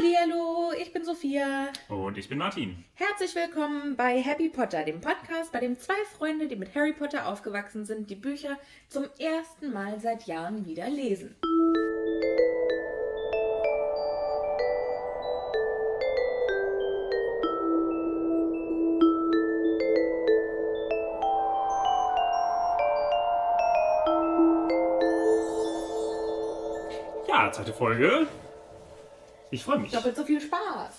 Hallo, ich bin Sophia. Und ich bin Martin. Herzlich willkommen bei Happy Potter, dem Podcast, bei dem zwei Freunde, die mit Harry Potter aufgewachsen sind, die Bücher zum ersten Mal seit Jahren wieder lesen. Ja, zweite Folge. Ich freue mich. Doppelt so viel Spaß.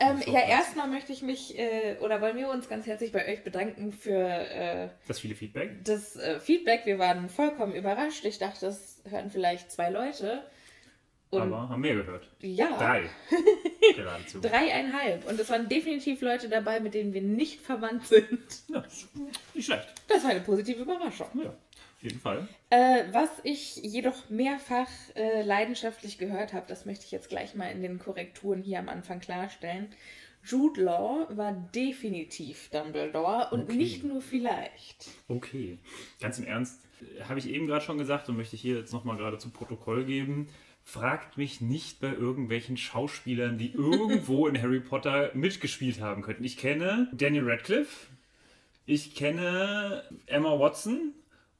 Ähm, ja, erstmal möchte ich mich, äh, oder wollen wir uns ganz herzlich bei euch bedanken für äh, Das viele Feedback. das äh, Feedback. Wir waren vollkommen überrascht. Ich dachte, das hören vielleicht zwei Leute. Und Aber haben mehr gehört. ja, Drei. Geradezu. dreieinhalb. Und es waren definitiv Leute dabei, mit denen wir nicht verwandt sind. Ja, nicht schlecht. Das war eine positive Überraschung. Ja, jeden Fall. Äh, was ich jedoch mehrfach äh, leidenschaftlich gehört habe, das möchte ich jetzt gleich mal in den Korrekturen hier am Anfang klarstellen. Jude Law war definitiv Dumbledore und Okay. nicht nur vielleicht. Okay. Ganz im Ernst, äh, habe ich eben gerade schon gesagt und möchte ich hier jetzt nochmal gerade zu Protokoll geben. Fragt mich nicht bei irgendwelchen Schauspielern, die irgendwo in Harry Potter mitgespielt haben könnten. Ich kenne Daniel Radcliffe, ich kenne Emma Watson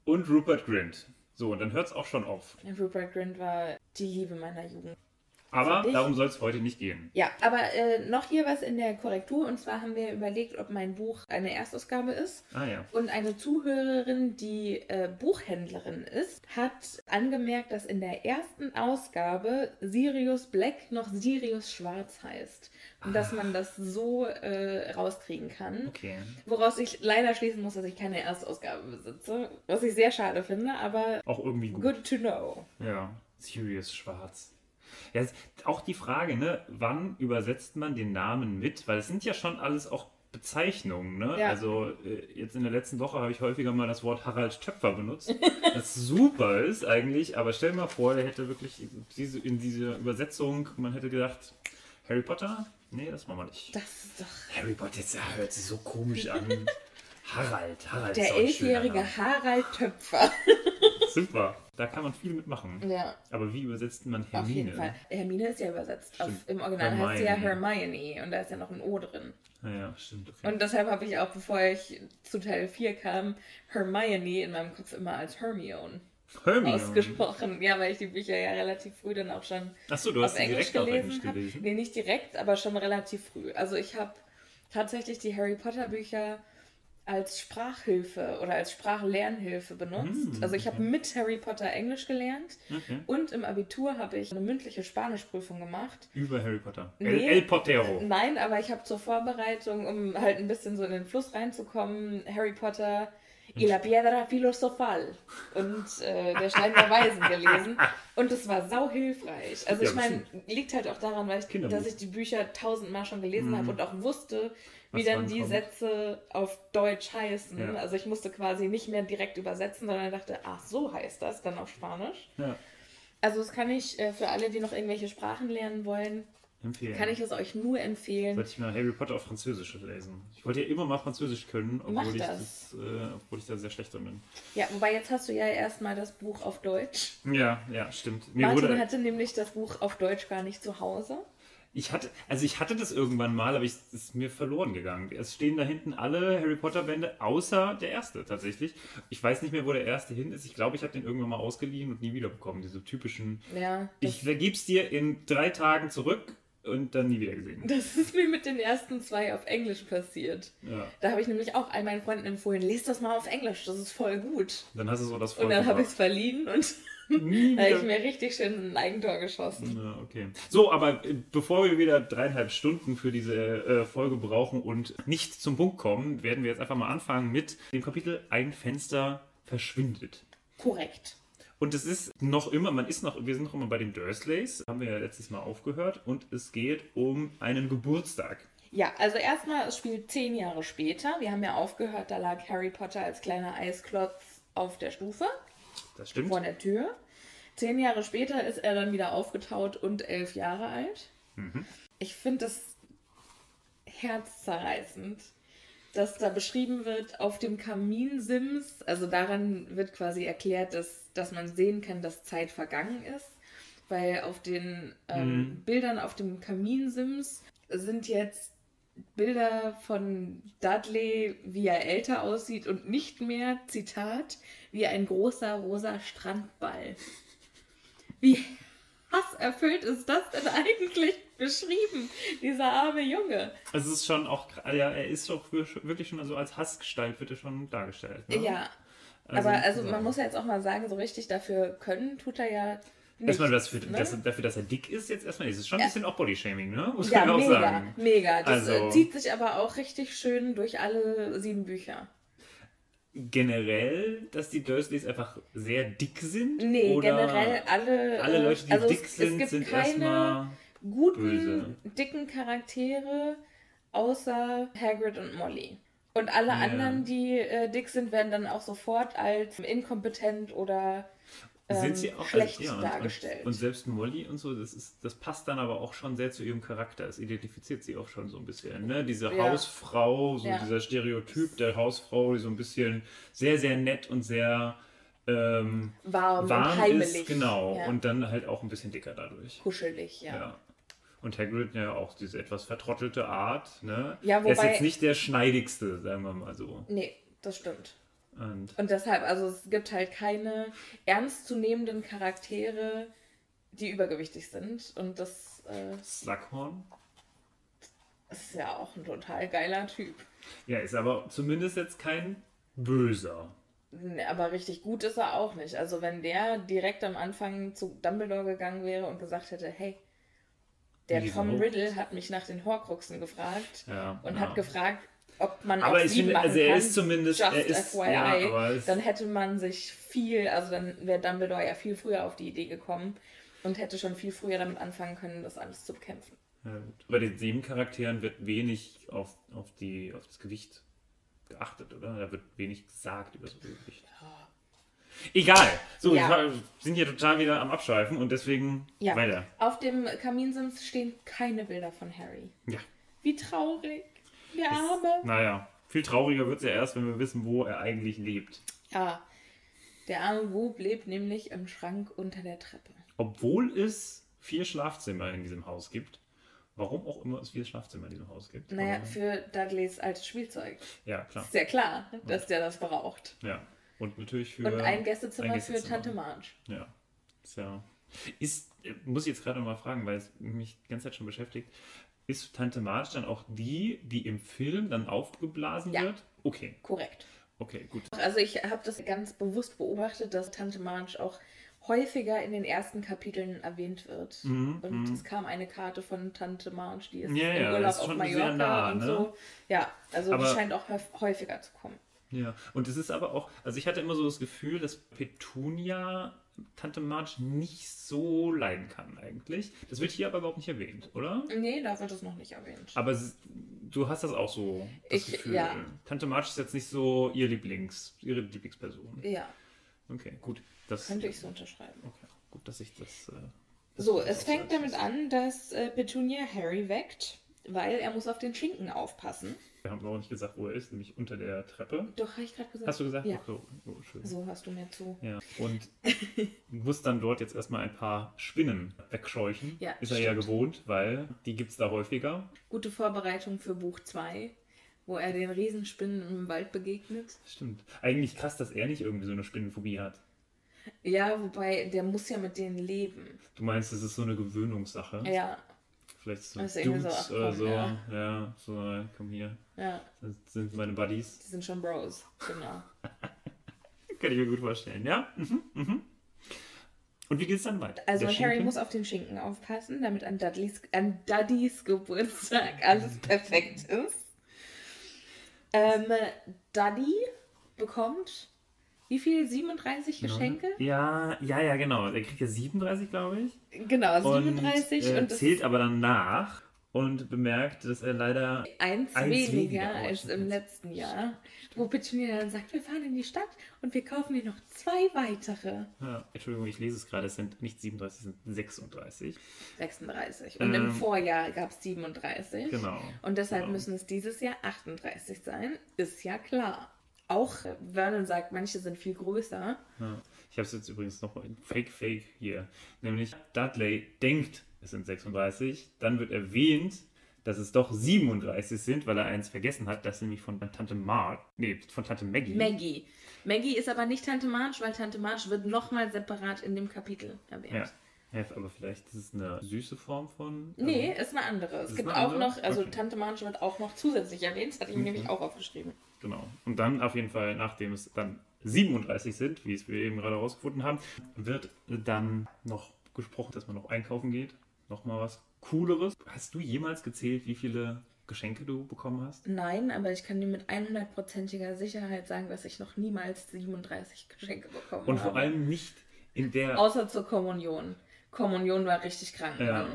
und Rupert Grint. So, und dann hört es auch schon auf. Rupert Grint war die Liebe meiner Jugend. Aber darum soll es heute nicht gehen. Ja, aber äh, noch hier was in der Korrektur. Und zwar haben wir überlegt, ob mein Buch eine Erstausgabe ist. Ah ja. Und eine Zuhörerin, die äh, Buchhändlerin ist, hat angemerkt, dass in der ersten Ausgabe Sirius Black noch Sirius Schwarz heißt. Und dass man das so äh, rauskriegen kann. Okay. Woraus ich leider schließen muss, dass ich keine Erstausgabe besitze. Was ich sehr schade finde, aber Auch irgendwie gut. good to know. Ja, Sirius Schwarz. Ja, auch die Frage, ne, wann übersetzt man den Namen mit? Weil es sind ja schon alles auch Bezeichnungen, ne? Ja. Also äh, jetzt in der letzten Woche habe ich häufiger mal das Wort Harald Töpfer benutzt, das super ist eigentlich, aber stell dir mal vor, der hätte wirklich diese, in dieser Übersetzung, man hätte gedacht, Harry Potter? Nee, das machen wir nicht. Das ist doch Harry Potter, das hört sich so komisch an. Harald, Harald der elfjährige. Harald Töpfer. Super, da kann man viel mitmachen. ja. Aber wie übersetzt man Auf Hermine? jeden Fall. Hermine ist ja übersetzt. Auf. Im Original heißt sie ja Hermione. Hermione und da ist ja noch ein O drin. Naja, stimmt. Okay. Und deshalb habe ich auch, bevor ich zu Teil 4 kam, Hermione in meinem Kopf immer als Hermione Hermione. ausgesprochen. Ja, weil ich die Bücher ja relativ früh dann auch schon Achso, du hast auf Englisch direkt auf gelesen Englisch habe. gelesen. Nee, nicht direkt, aber schon relativ früh. Also ich habe tatsächlich die Harry Potter Bücher als Sprachhilfe oder als Sprachlernhilfe benutzt. Mm, also ich habe mit Harry Potter Englisch gelernt Okay. und im Abitur habe ich eine mündliche Spanischprüfung gemacht. Über Harry Potter. Nee. El, El Potero. Nein, aber ich habe zur Vorbereitung, um halt ein bisschen so in den Fluss reinzukommen, Harry Potter y la piedra filosofal und äh, der Stein der Weisen gelesen. Und es war sau hilfreich. Also Ja, ich meine, liegt halt auch daran, weil ich, dass ich die Bücher tausendmal schon gelesen habe und auch wusste, wie dann die kommt. Sätze auf Deutsch heißen. Ja. Also ich musste quasi nicht mehr direkt übersetzen, sondern dachte, ach so heißt das dann auf Spanisch. Ja. Also das kann ich äh, für alle, die noch irgendwelche Sprachen lernen wollen, Empfehlen. Kann ich es euch nur empfehlen. Sollte ich mal Harry Potter auf Französisch lesen. Ich wollte ja immer mal Französisch können, obwohl, ich, das, äh, obwohl ich da sehr schlecht drin bin. Ja, wobei jetzt hast du ja erstmal das Buch auf Deutsch. Ja, ja, stimmt. Mir Martin wurde, hatte nämlich das Buch auf Deutsch gar nicht zu Hause. Ich hatte, also ich hatte das irgendwann mal, aber es ist mir verloren gegangen. Es stehen da hinten alle Harry Potter Bände, außer der erste tatsächlich. Ich weiß nicht mehr, wo der erste hin ist. Ich glaube, ich habe den irgendwann mal ausgeliehen und nie wiederbekommen. Diese typischen, Ja, ich vergib's dir in drei Tagen zurück und dann nie wieder gesehen. das ist mir mit den ersten zwei auf Englisch passiert. Ja. Da habe ich nämlich auch all meinen Freunden empfohlen, lest das mal auf Englisch, das ist voll gut. Dann hast du so das Und dann habe ich es voll verliehen und nie da habe ich mir richtig schön ein Eigentor geschossen. Ja, okay. So, aber äh, bevor wir wieder dreieinhalb Stunden für diese äh, Folge brauchen und nicht zum Punkt kommen, werden wir jetzt einfach mal anfangen mit dem Kapitel Ein Fenster verschwindet. Korrekt. Und es ist noch immer, man ist noch, wir sind noch immer bei den Dursleys, haben wir ja letztes Mal aufgehört, und es geht um einen Geburtstag. Ja, also erstmal, es spielt zehn Jahre später. Wir haben ja aufgehört, da lag Harry Potter als kleiner Eisklotz auf der Stufe Das stimmt. vor der Tür. Zehn Jahre später ist er dann wieder aufgetaut und elf Jahre alt. Ich finde das herzzerreißend, dass da beschrieben wird, auf dem Kaminsims, also daran wird quasi erklärt, dass, dass man sehen kann, dass Zeit vergangen ist. Weil auf den ähm, Bildern auf dem Kaminsims sind jetzt Bilder von Dudley, wie er älter aussieht und nicht mehr, Zitat, wie ein großer rosa Strandball. Wie hasserfüllt ist das denn eigentlich beschrieben, dieser arme Junge? Also es ist schon auch, ja, er ist doch wirklich schon, also als Hassgestalt wird er schon dargestellt. Ne? Ja, Also, aber also man muss ja jetzt auch mal sagen, so richtig dafür können tut er ja nicht. Erstmal das für, ne? das, dafür, dass er dick ist, jetzt erstmal ist es schon ein bisschen auch Bodyshaming, ne? Muss ja, man auch mega, sagen. mega. Das Also- äh, zieht sich aber auch richtig schön durch alle sieben Bücher. Generell, dass die Dursleys einfach sehr dick sind? Nee, generell alle. alle äh, Leute, die also dick es, sind, es gibt sind keine erstmal guten, böse. dicken Charaktere außer Hagrid und Molly. Und alle Ja. anderen, die äh, dick sind, werden dann auch sofort als inkompetent oder ähm, sind sie auch schlecht also, ja, und- dargestellt. Und, selbst Molly und so, das, ist, das passt dann aber auch schon sehr zu ihrem Charakter. Es identifiziert sie auch schon so ein bisschen. Ne? Diese Ja. Hausfrau, so Ja. dieser Stereotyp der Hausfrau, die so ein bisschen sehr, sehr nett und sehr ähm, warm, warm und heimelig. ist. Genau. Ja. Und dann halt auch ein bisschen dicker dadurch. kuschelig, ja. Ja. Und Hagrid ja auch diese etwas vertrottelte Art. Ne? Ja, er ist wobei- jetzt nicht der schneidigste, sagen wir mal so. Nee, das stimmt. Und Und deshalb, also es gibt halt keine ernstzunehmenden Charaktere, die übergewichtig sind. Und das äh, Slughorn? ist ja auch ein total geiler Typ. Ja, ist aber zumindest jetzt kein Böser. Nee, Aber richtig gut ist er auch nicht. Also wenn der direkt am Anfang zu Dumbledore gegangen wäre und gesagt hätte, hey, der Tom. Riddle hat mich nach den Horcruxen gefragt Ja, und ja. hat gefragt, ob man Aber auch ich finde, also er kann. ist zumindest- just er ist- FYI, ja, dann hätte man sich viel, also dann wäre Dumbledore ja viel früher auf die Idee gekommen und hätte schon viel früher damit anfangen können, das alles zu bekämpfen. Ja. Bei den sieben Charakteren wird wenig auf, auf, die, auf das Gewicht geachtet, oder? Da wird wenig gesagt über das Gewicht. Egal. So, Ja. wir sind hier total wieder am Abschweifen und deswegen Ja. weiter. Auf dem Kaminsims stehen keine Bilder von Harry. Ja. Wie traurig. Der Arme. Naja, viel trauriger wird es ja erst, wenn wir wissen, wo er eigentlich lebt. Ja, der arme Bub lebt nämlich im Schrank unter der Treppe. Obwohl es vier Schlafzimmer in diesem Haus gibt. Warum auch immer es vier Schlafzimmer in diesem Haus gibt. Naja, Aber- für Dudleys altes Spielzeug. ja, klar. Ist ja klar, dass der das braucht. Ja. Und natürlich für. Und ein Gästezimmer, ein für Gästezimmer. Tante Marge. Ja. Ist ja. Ist, äh, muss ich jetzt gerade mal fragen, weil es mich die ganze Zeit schon beschäftigt. Ist Tante Marge dann auch die, die im Film dann aufgeblasen Ja. wird? Okay, Korrekt. okay, gut. Also ich habe das ganz bewusst beobachtet, dass Tante Marge auch häufiger in den ersten Kapiteln erwähnt wird. Mhm, und es kam eine Karte von Tante Marge, die ist Ja, im Urlaub ist auf Mallorca sehr nah, und ne? so. Ja, also Aber- die scheint auch häuf- häufiger zu kommen. Ja, und es ist aber auch, also ich hatte immer so das Gefühl, dass Petunia Tante Marge nicht so leiden kann eigentlich. Das wird hier aber überhaupt nicht erwähnt, oder? Nee, da wird es noch nicht erwähnt. Aber es, du hast das auch so, das Ich- Gefühl. ja. Tante Marge ist jetzt nicht so ihr Lieblings, ihre Lieblingsperson. Ja, Okay, gut. Das, könnte ich so unterschreiben. Okay, gut, dass ich das äh, So, es fängt damit an, dass äh, Petunia Harry weckt, weil er muss auf den Schinken aufpassen. Wir haben auch nicht gesagt, wo er ist, nämlich unter der Treppe. Doch, habe ich gerade gesagt. Hast du gesagt? Ja. Oh, oh, schön. So hast du mir zu. Ja, und muss dann dort jetzt erstmal ein paar Spinnen wegscheuchen. Ja, ist er ja gewohnt, weil die gibt es da häufiger. Gute Vorbereitung für Buch 2, wo er den Riesenspinnen im Wald begegnet. Stimmt. Eigentlich krass, dass er nicht irgendwie so eine Spinnenphobie hat. Ja, wobei, der muss ja mit denen leben. Du meinst, das ist so eine Gewöhnungssache? Ja, Vielleicht so Das ist irgendwie so, Dudes ach, oder so. ja. Ja. so, komm hier. ja, Das sind meine Buddies. die sind schon Bros. Genau. Kann ich mir gut vorstellen, ja? Mhm, mhm. Und wie geht's dann weiter? Also Der Harry Schinken? muss auf den Schinken aufpassen, damit an Dudleys, an Duddys Geburtstag alles perfekt ist. Ähm, Duddy bekommt wie viel? 37 Geschenke? Ja, ja, ja, genau. Er kriegt ja 37, glaube ich. Genau, Und 37 und, äh, das zählt aber dann nach und bemerkt, dass er leider eins, eins weniger, weniger als im letzten Jahr. Wo Petunia dann sagt, wir fahren in die Stadt und wir kaufen dir noch zwei weitere. Ja, Entschuldigung, ich lese es gerade, es sind nicht 37, es sind 36. 36. Und im Ähm, Vorjahr gab es 37. Genau. Und deshalb genau. müssen es dieses Jahr 38 sein. Ist ja klar. Auch Vernon sagt, manche sind viel größer. Ja. Ich habe es jetzt übrigens noch in Fake Fake hier. Nämlich Dudley denkt, es sind 36. Dann wird erwähnt, dass es doch 37 sind, weil er eins vergessen hat. Das nämlich von Tante Mark. Nee, von Tante Maggie. Maggie. Maggie ist aber nicht Tante March, weil Tante March wird nochmal separat in dem Kapitel erwähnt. Ja. ja, aber vielleicht ist es eine süße Form von. Nee, ist eine andere. Es gibt auch andere? noch, also Okay. Tante March wird auch noch zusätzlich erwähnt. Das hatte ich mir Mhm. nämlich auch aufgeschrieben. Genau. Und dann auf jeden Fall, nachdem es dann 37 sind, wie es wir eben gerade herausgefunden haben, wird dann noch gesprochen, dass man noch einkaufen geht. Nochmal was Cooleres. Hast du jemals gezählt, wie viele Geschenke du bekommen hast? Nein, aber ich kann dir mit 100%iger Sicherheit sagen, dass ich noch niemals 37 Geschenke bekommen Und habe. vor allem nicht in der. Außer zur Kommunion. Kommunion war richtig krank. Ja.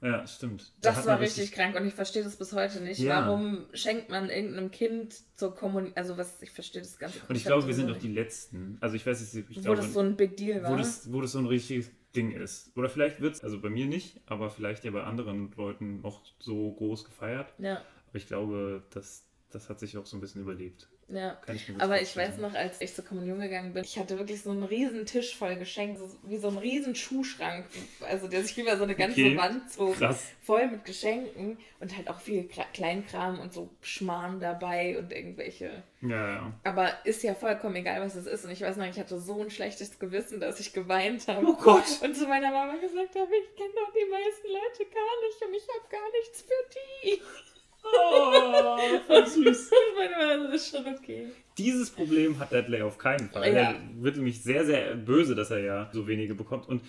Ja, stimmt. Da Das war man richtig krank und ich verstehe das bis heute nicht. Ja. Warum schenkt man irgendeinem Kind zur Kommunion? Also was, ich verstehe das ganze Und ich glaube, wir sind doch die Letzten. Also ich weiß nicht, ich. Wo glaube, das so ein Big Deal war. wo, das, wo das so ein richtiges Ding ist. Oder vielleicht wird es, also bei mir nicht, aber vielleicht ja bei anderen Leuten noch so groß gefeiert. ja, Aber ich glaube, das, das hat sich auch so ein bisschen überlebt. Ja. Kann ich mir Aber ich vorstellen. weiß noch, als ich zur Kommunion gegangen bin, ich hatte wirklich so einen riesen Tisch voll Geschenke, so, wie so einen riesen Schuhschrank, also der sich über so eine ganze Okay, Wand zog, krass. voll mit Geschenken und halt auch viel Kra- Kleinkram und so Schmarrn dabei und irgendwelche. Ja, ja. Aber ist ja vollkommen egal, was es ist. Und ich weiß noch, ich hatte so ein schlechtes Gewissen, dass ich geweint habe. Oh Gott. Und zu meiner Mama gesagt habe, ich kenne doch die meisten Leute gar nicht und ich habe gar nichts für die. Oh, voll süß. Und meine so, ist schon okay. Dieses Problem hat Dudley auf keinen Fall. Ja. Er wird nämlich sehr, sehr böse, dass er ja so wenige bekommt. Und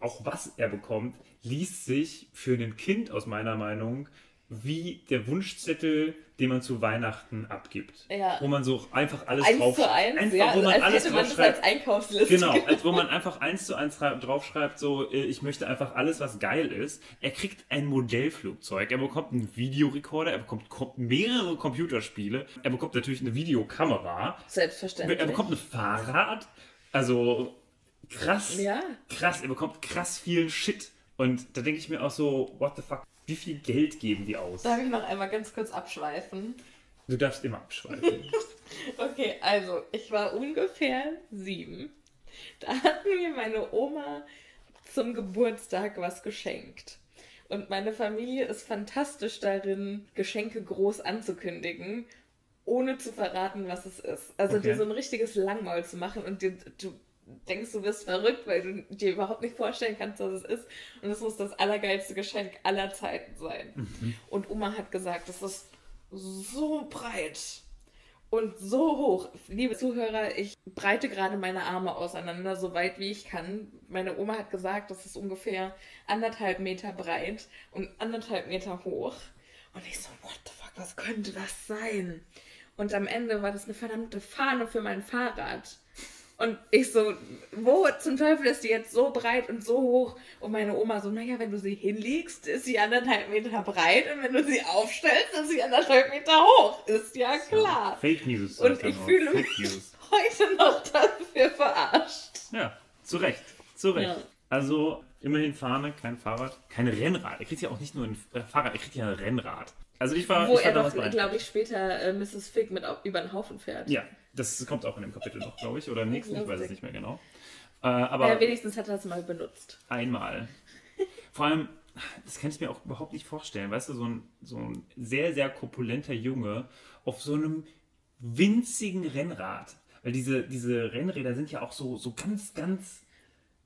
auch was er bekommt, liest sich für ein Kind aus meiner Meinung wie der Wunschzettel, den man zu Weihnachten abgibt. Ja. Wo man so einfach alles Eins drauf zu eins, einfach, ja, wo man als alles hätte man das als draufschreibt. Einkaufsliste. Genau, als wo man einfach eins zu eins ra- draufschreibt, so, äh, ich möchte einfach alles, was geil ist. Er kriegt ein Modellflugzeug, er bekommt einen Videorekorder, er bekommt kom mehrere Computerspiele, er bekommt natürlich eine Videokamera, Selbstverständlich. er bekommt ein Fahrrad, also krass, Ja. krass, er bekommt krass viel Shit. Und da denke ich mir auch so, what the fuck, wie viel Geld geben die aus? Darf ich noch einmal ganz kurz abschweifen? Du darfst immer abschweifen. Okay, also ich war ungefähr sieben. Da hat mir meine Oma zum Geburtstag was geschenkt. Und meine Familie ist fantastisch darin, Geschenke groß anzukündigen, ohne zu verraten, was es ist. Also Okay. dir so ein richtiges Langmaul zu machen und dir, du denkst, du wirst verrückt, weil du dir überhaupt nicht vorstellen kannst, was es ist. Und es muss das allergeilste Geschenk aller Zeiten sein. Und Oma hat gesagt, es ist so breit und so hoch. Liebe Zuhörer, ich breite gerade meine Arme auseinander, so weit wie ich kann. Meine Oma hat gesagt, das ist ungefähr anderthalb Meter breit und anderthalb Meter hoch. Und ich so, what the fuck, was könnte das sein? Und am Ende war das eine verdammte Fahne für mein Fahrrad. Und ich so, wo zum Teufel ist die jetzt so breit und so hoch? Und meine Oma so, naja, wenn du sie hinlegst, ist sie anderthalb Meter breit und wenn du sie aufstellst, ist sie anderthalb Meter hoch. Ist ja klar. Fake News. Und er ich noch. fühle Fake mich News. heute noch dafür verarscht. Ja, zu Recht. Zu Recht. Ja. Also immerhin Fahne, kein Fahrrad, kein Rennrad. Er kriegt ja auch nicht nur ein äh, Fahrrad, er kriegt ja ein Rennrad. Also ich war, Wo ich er war doch, damals bei- glaube ich, später äh, Mrs. Fig mit auf, über den Haufen fährt. Ja, das kommt auch in dem Kapitel noch, glaube ich, oder im nächsten, ich weiß es nicht mehr genau. Äh, aber Ja, wenigstens hat er es mal benutzt. einmal. Vor allem, das kann ich mir auch überhaupt nicht vorstellen. Weißt du, so ein, so ein sehr, sehr korpulenter Junge auf so einem winzigen Rennrad. Weil diese, diese Rennräder sind ja auch so, so ganz, ganz.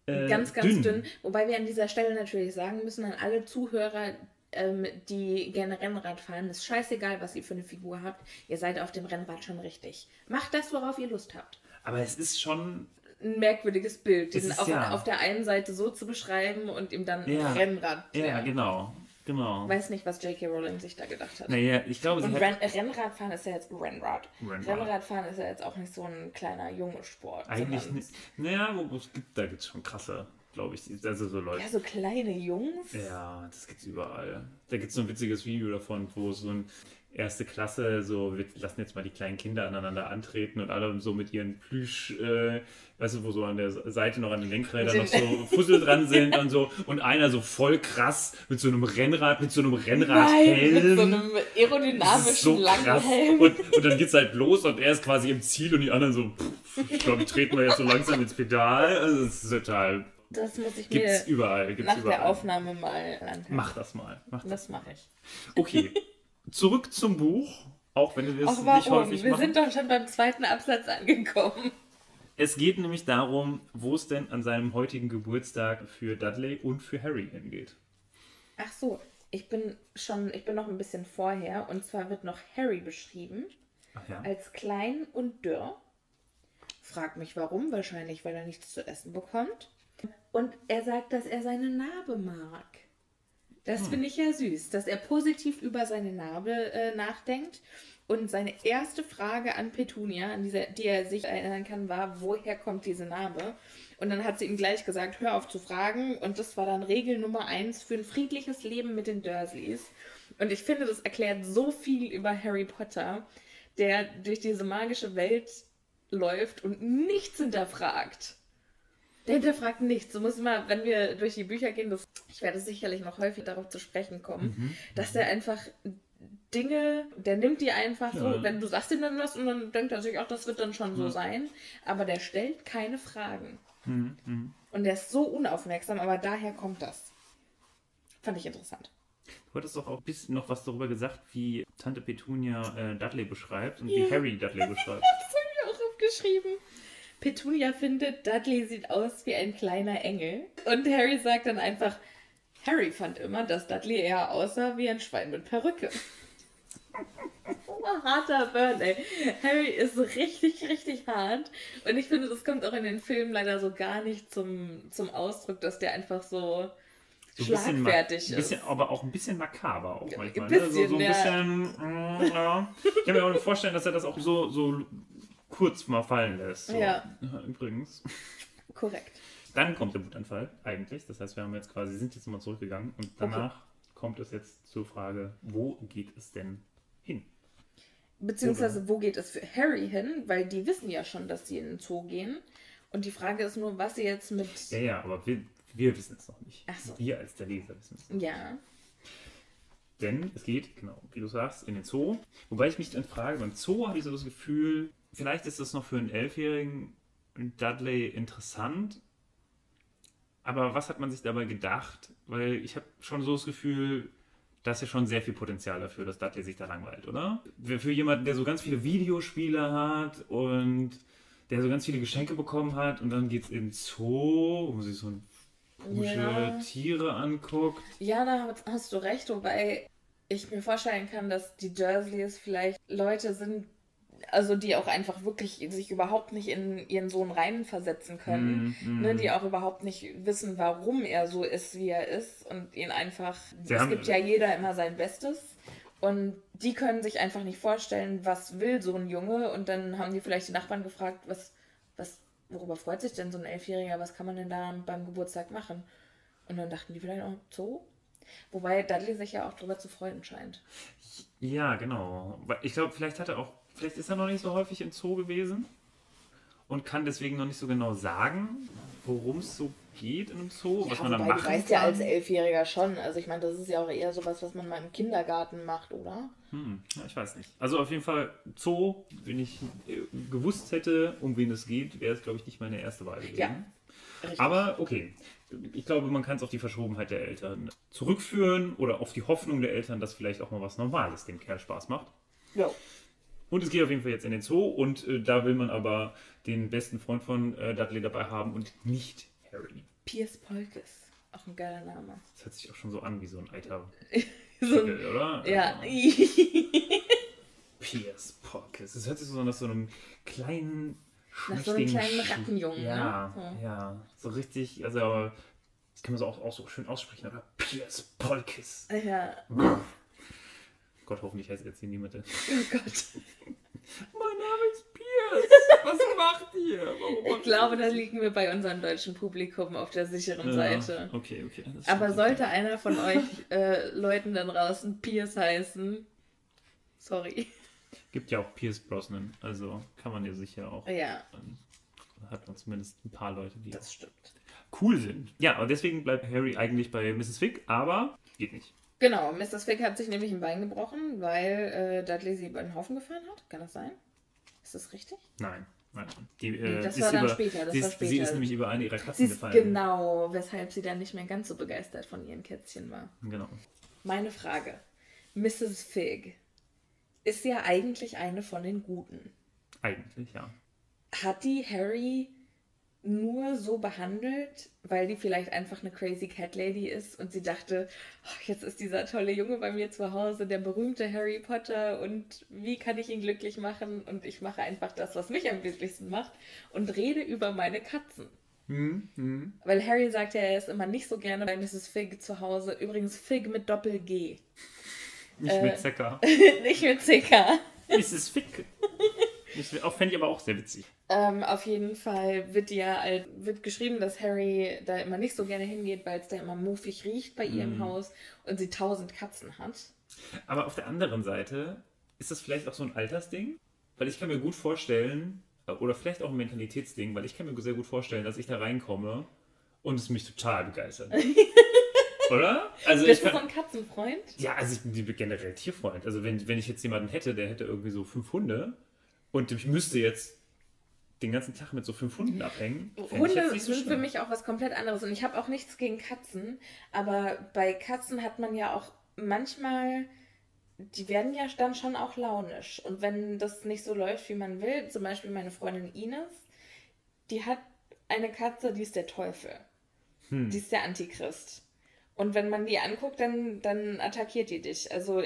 Äh, ganz, ganz dünn. Wobei wir an dieser Stelle natürlich sagen müssen an alle Zuhörer, ähm, die gerne Rennrad fahren, ist scheißegal, was ihr für eine Figur habt. Ihr seid auf dem Rennrad schon richtig. Macht das, worauf ihr Lust habt. Aber es ist schon. Ein merkwürdiges Bild, diesen ist auf, ja- auf der einen Seite so zu beschreiben und ihm dann Ja. Rennrad. Ja, genau. Genau. Weiß nicht, was J.K. Rowling sich da gedacht hat. Naja, ich glaube, sie Und hat. Renn Rennradfahren ist ja jetzt Rennrad. Rennrad. Rennradfahren ist ja jetzt auch nicht so ein kleiner junge Sport. Eigentlich nicht. Naja, wo- es gibt, da gibt es schon krasse, glaube ich. Also so Leute. Ja, so kleine Jungs. Ja, das gibt's überall. Da gibt es so ein witziges Video davon, wo so ein erste Klasse, so, wir lassen jetzt mal die kleinen Kinder aneinander antreten und alle so mit ihren Plüsch, äh, weißt du, wo so an der Seite noch an den Lenkrädern noch so Fussel dran sind und so. Und einer so voll krass mit so einem Rennrad, mit so einem Nein, Rennradhelm. mit so einem aerodynamischen so langen. Helm. Und, und dann geht's halt los und er ist quasi im Ziel und die anderen so, pff, ich glaube, treten wir jetzt so langsam ins Pedal. Also, es ist total, Das muss ich gibt's mir überall, gibt's nach überall. der Aufnahme mal anhören. Mach das mal. Mach das. Das mache ich. Okay, zurück zum Buch. Auch wenn wir es nicht warum? häufig Wir machen. sind doch schon beim zweiten Absatz angekommen. Es geht nämlich darum, wo es denn an seinem heutigen Geburtstag für Dudley und für Harry hingeht. Ach so, ich bin schon, ich bin noch ein bisschen vorher. Und zwar wird noch Harry beschrieben ja. als klein und dürr. Frag mich warum, wahrscheinlich weil er nichts zu essen bekommt. Und er sagt, dass er seine Narbe mag. Das finde ich ja süß, dass er positiv über seine Narbe äh, nachdenkt. Und seine erste Frage an Petunia, an dieser, die er sich erinnern kann, war, woher kommt diese Narbe? Und dann hat sie ihm gleich gesagt, hör auf zu fragen. Und das war dann Regel Nummer eins für ein friedliches Leben mit den Dursleys. Und ich finde, das erklärt so viel über Harry Potter, der durch diese magische Welt läuft und nichts hinterfragt. Der hinterfragt nichts. So muss immer, wenn wir durch die Bücher gehen, das, ich werde sicherlich noch häufig darauf zu sprechen kommen, dass der einfach Dinge, der nimmt die einfach so, Ja. wenn du sagst ihm dann was und dann denkt er sich, auch das wird dann schon so Ja. sein, aber der stellt keine Fragen. Mhm, mhm. Und der ist so unaufmerksam, aber daher kommt das. Fand ich interessant. Du hattest doch auch ein bisschen noch was darüber gesagt, wie Tante Petunia äh, Dudley beschreibt und Ja. wie Harry Dudley beschreibt. Das habe ich auch aufgeschrieben. Petunia findet, Dudley sieht aus wie ein kleiner Engel. Und Harry sagt dann einfach, Harry fand immer, dass Dudley eher aussah wie ein Schwein mit Perücke. Oh, harter Burn, ey. Harry ist richtig, richtig hart. Und ich finde, das kommt auch in den Filmen leider so gar nicht zum, zum Ausdruck, dass der einfach so, So bisschen, schlagfertig ein bisschen, ist. aber auch ein bisschen makaber auch manchmal. ein ne? so, so ein bisschen, bisschen, mm, ja. Ich kann mir auch vorstellen, dass er das auch so, so kurz mal fallen lässt. So. Ja. Übrigens. Korrekt. Dann kommt der Wutanfall eigentlich. Das heißt, wir haben jetzt quasi, sind jetzt mal zurückgegangen und danach kommt es jetzt zur Frage, wo geht es denn hin? Beziehungsweise, wo geht es für Harry hin? Weil die wissen ja schon, dass sie in den Zoo gehen. Und die Frage ist nur, was sie jetzt mit. Ja, ja, aber wir, wir wissen es noch nicht. Ach so. Wir als der Leser wissen es nicht. Ja. Denn es geht, genau, wie du sagst, in den Zoo. Wobei ich mich dann frage, beim Zoo habe ich so das Gefühl, vielleicht ist das noch für einen Elfjährigen Dudley interessant. Aber was hat man sich dabei gedacht? Weil ich habe schon so das Gefühl, da ist ja schon sehr viel Potenzial dafür, dass Dudley sich da langweilt, oder? Für jemanden, der so ganz viele Videospiele hat und der so ganz viele Geschenke bekommen hat und dann geht's in den Zoo, wo sich so ein komische Ja. Tiere anguckt. Ja, da hast du recht, wobei ich mir vorstellen kann, dass die Dursleys vielleicht Leute sind, also die auch einfach wirklich sich überhaupt nicht in ihren Sohn reinversetzen können. Mm, mm. Ne, die auch überhaupt nicht wissen, warum er so ist, wie er ist und ihn einfach. Sie es gibt ja jeder immer sein Bestes. Und die können sich einfach nicht vorstellen, was will so ein Junge. Und dann haben die vielleicht die Nachbarn gefragt, was, was, worüber freut sich denn so ein Elfjähriger, was kann man denn da beim Geburtstag machen? Und dann dachten die vielleicht, oh, Zoo? Wobei Dudley sich ja auch drüber zu freuen scheint. Ja, genau. Ich glaube, vielleicht hat er auch, vielleicht ist er noch nicht so häufig im Zoo gewesen und kann deswegen noch nicht so genau sagen, worum es so geht in einem Zoo, Ja, was man da machen du weißt ja als Elfjähriger schon. Also ich meine, das ist ja auch eher sowas, was man mal im Kindergarten macht, oder? Hm, ja, ich weiß nicht. Also auf jeden Fall Zoo, wenn ich äh, gewusst hätte, um wen es geht, wäre es, glaube ich, nicht meine erste Wahl gewesen. Ja. Richtig. Aber okay, ich glaube, man kann es auf die Verschobenheit der Eltern zurückführen oder auf die Hoffnung der Eltern, dass vielleicht auch mal was Normales dem Kerl Spaß macht. Ja. Und es geht auf jeden Fall jetzt in den Zoo und äh, da will man aber den besten Freund von äh, Dudley dabei haben und nicht Harry. Piers Polkes. Auch ein geiler Name. Das hört sich auch schon so an wie so ein alter So ein, oder? ja. Piers Pockets. Das hört sich so nach so einem kleinen Nach so einem kleinen Rattenjungen, Ja, ne? Ja. So richtig, also aber das kann man so auch, auch so schön aussprechen, aber Piers Polkes. ja. Gott, hoffentlich heißt jetzt hier niemand. Mein Oh Gott. Name ist Piers. Was macht ihr? Warum Ich macht glaube, da liegen wir bei unserem deutschen Publikum auf der sicheren Ja, Seite. Okay, okay. Aber sollte einer von euch äh, Leuten da draußen Piers heißen, sorry. Gibt ja auch Piers Brosnan, also kann man ja sicher auch. Ja, ähm, Hat man zumindest ein paar Leute, die das stimmt. cool sind. Ja, und deswegen bleibt Harry eigentlich bei Mrs. Fick, aber geht nicht. Genau, Mr. Fick hat sich nämlich ein Bein gebrochen, weil äh, Dudley sie über den Haufen gefahren hat. Kann das sein? Ist das richtig? Nein, nein. Die, Nee, äh, das sie war dann über, später, das sie, war ist, sie später. ist nämlich über eine ihrer Sie Katzen ist gefallen. genau, weshalb sie dann nicht mehr ganz so begeistert von ihren Kätzchen war. Genau. Meine Frage. Mrs. Fig ist ja eigentlich eine von den Guten. Eigentlich, ja. Hat die Harry nur so behandelt, weil die vielleicht einfach eine crazy Cat Lady ist und sie dachte, "Oh, jetzt ist dieser tolle Junge bei mir zu Hause, der berühmte Harry Potter und wie kann ich ihn glücklich machen und ich mache einfach das, was mich am glücklichsten macht und rede über meine Katzen. Hm, hm. Weil Harry sagt ja, er ist immer nicht so gerne bei Mrs. Fig zu Hause. Übrigens Fig mit Doppel-G. Nicht Äh. mit Zecker. nicht mit CK. Mrs. Fick. Das auch- fände ich aber auch sehr witzig. Ähm, auf jeden Fall wird ja halt- wird geschrieben, dass Harry da immer nicht so gerne hingeht, weil es da immer muffig riecht bei ihr im Mhm. Haus und sie tausend Katzen hat. Aber auf der anderen Seite ist das vielleicht auch so ein Altersding, weil ich kann mir gut vorstellen, oder vielleicht auch ein Mentalitätsding, weil ich kann mir sehr gut vorstellen, dass ich da reinkomme und es mich total begeistert. oder? Also Bist ich du so kann, ein Katzenfreund? ja, also ich bin generell Tierfreund. Also wenn, wenn ich jetzt jemanden hätte, der hätte irgendwie so fünf Hunde und ich müsste jetzt den ganzen Tag mit so fünf Hunden abhängen. Hunde so sind für mich auch was komplett anderes und ich habe auch nichts gegen Katzen, aber bei Katzen hat man ja auch manchmal, die werden ja dann schon auch launisch und wenn das nicht so läuft, wie man will, zum Beispiel meine Freundin Ines, die hat eine Katze, die ist der Teufel, Hm. die ist der Antichrist. Und wenn man die anguckt, dann, dann attackiert die dich. Also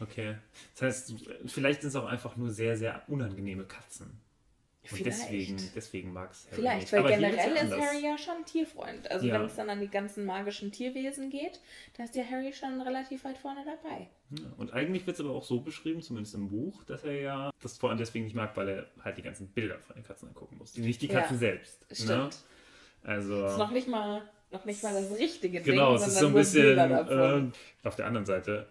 Okay. Das heißt, vielleicht sind es auch einfach nur sehr, sehr unangenehme Katzen. Und Vielleicht. deswegen, deswegen mag es Harry Vielleicht, nicht. weil Aber generell ja ist. Harry ja schon Tierfreund. Also Ja. wenn es dann an die ganzen magischen Tierwesen geht, da ist ja Harry schon relativ weit vorne dabei. Ja, und eigentlich wird es aber auch so beschrieben, zumindest im Buch, dass er ja das vor allem deswegen nicht mag, weil er halt die ganzen Bilder von den Katzen angucken muss. Nicht die Ja, Katzen selbst. Stimmt. Ne? Also. Ist noch nicht mal, noch nicht mal das richtige Genau, Ding, es ist so ein bisschen. Äh, auf der anderen Seite,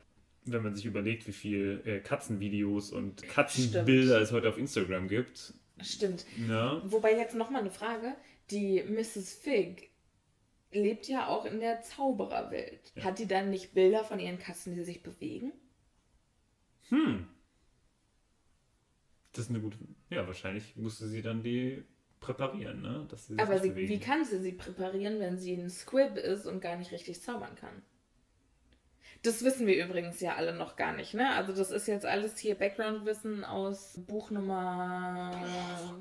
wenn man sich überlegt, wie viel äh, Katzenvideos und Katzenbilder es heute auf Instagram gibt. Stimmt. Ne? Wobei jetzt nochmal eine Frage. Die Mrs. Fig lebt ja auch in der Zaubererwelt. Ja. Hat die dann nicht Bilder von ihren Katzen, die sich bewegen? Hm. Das ist eine gute. Ja, wahrscheinlich musste sie dann die präparieren, ne? Dass sie sich Aber sie, wie kann sie sie präparieren, wenn sie ein Squib ist und gar nicht richtig zaubern kann? Das wissen wir übrigens ja alle noch gar nicht, ne? Also das ist jetzt alles hier Background-Wissen aus Buch Nummer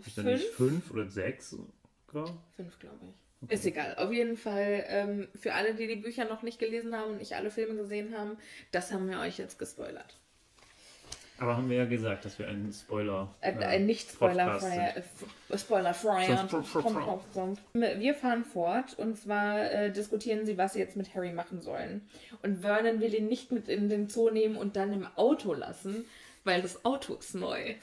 Ist da nicht 5. fünf oder sechs? sogar? Fünf, glaube ich. Ist egal. Auf jeden Fall, ähm, für alle, die die Bücher noch nicht gelesen haben und nicht alle Filme gesehen haben, das haben wir euch jetzt gespoilert. Aber haben wir ja gesagt, dass wir einen Spoiler. Ein, äh, ein nicht Podcast spoilerfreier, sind. äh, spoilerfreier. So, so, so, so. Wir fahren fort und zwar äh, diskutieren sie, was sie jetzt mit Harry machen sollen. Und Vernon will ihn nicht mit in den Zoo nehmen und dann im Auto lassen, weil das Auto ist neu.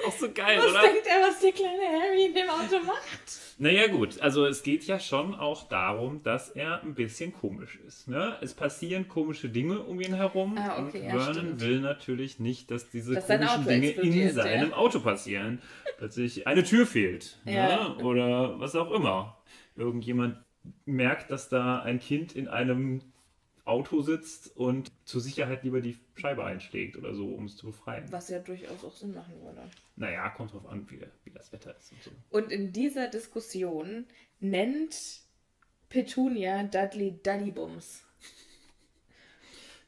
Ist auch so geil, Was oder? denkt er, was der kleine Harry in dem Auto macht? Naja gut, also es geht ja schon auch darum, dass er ein bisschen komisch ist. Ne? Es passieren komische Dinge um ihn herum Ah, okay, und ja, Vernon stimmt. will natürlich nicht, dass diese Dass komischen Dinge in seinem ja. Auto passieren. Plötzlich eine Tür fehlt Ja. ne? oder was auch immer. Irgendjemand merkt, dass da ein Kind in einem Auto sitzt und zur Sicherheit lieber die Scheibe einschlägt oder so, um es zu befreien. Was ja durchaus auch Sinn machen würde. Naja, kommt drauf an, wie, wie das Wetter ist und so. Und in dieser Diskussion nennt Petunia Dudley Duddybums.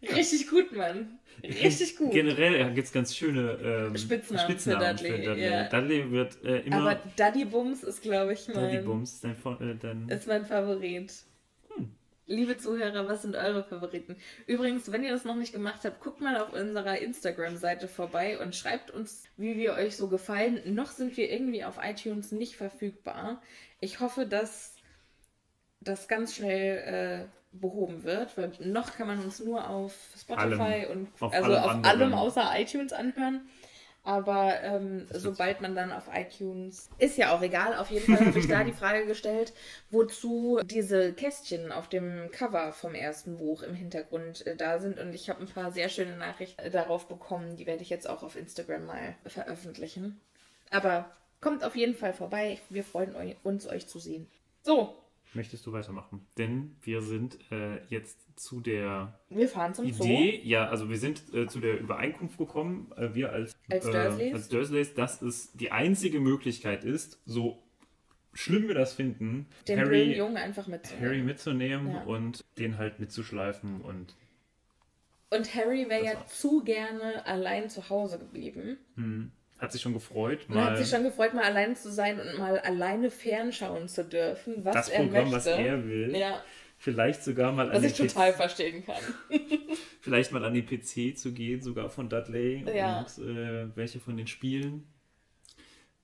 Richtig gut, Mann. Richtig gut. Generell gibt es ganz schöne ähm, Spitznamen für Dudley, Dudley. ja. Dudley wird äh, immer Aber Duddybums ist, glaube ich, mein, Duddybums, ist dein, äh, dein ist mein Favorit. Liebe Zuhörer, was sind eure Favoriten? Übrigens, wenn ihr das noch nicht gemacht habt, guckt mal auf unserer Instagram-Seite vorbei und schreibt uns, wie wir euch so gefallen. Noch sind wir irgendwie auf iTunes nicht verfügbar. Ich hoffe, dass das ganz schnell äh, behoben wird, weil noch kann man uns nur auf Spotify Allem. und Auf also allem auf anderen. allem außer iTunes anhören. Aber ähm, sobald man dann auf iTunes. Ist ja auch egal. Auf jeden Fall habe ich da die Frage gestellt, wozu diese Kästchen auf dem Cover vom ersten Buch im Hintergrund äh, da sind. Und ich habe ein paar sehr schöne Nachrichten äh, darauf bekommen. Die werde ich jetzt auch auf Instagram mal veröffentlichen. Aber kommt auf jeden Fall vorbei. Wir freuen eu uns, euch zu sehen. So, möchtest du weitermachen? Denn wir sind äh, jetzt zu der wir fahren zum Idee, ja, also wir sind äh, zu der Übereinkunft gekommen, äh, wir als, Als äh, Dursleys? als Dursleys, dass es die einzige Möglichkeit ist, so schlimm wir das finden, Zoo. Den Harry, Jungen einfach mitzunehmen. Harry mitzunehmen Ja. und den halt mitzuschleifen und Und Harry wäre ja zu gerne allein zu Hause geblieben. hm, hat sich schon gefreut, mal hat sich schon gefreut, mal allein zu sein und mal alleine fernschauen zu dürfen, was das er Programm, möchte. was er will, Ja, vielleicht sogar mal was an ich den total PC, verstehen kann. vielleicht mal an den PC zu gehen, sogar von Dudley Ja. und äh, welche von den Spielen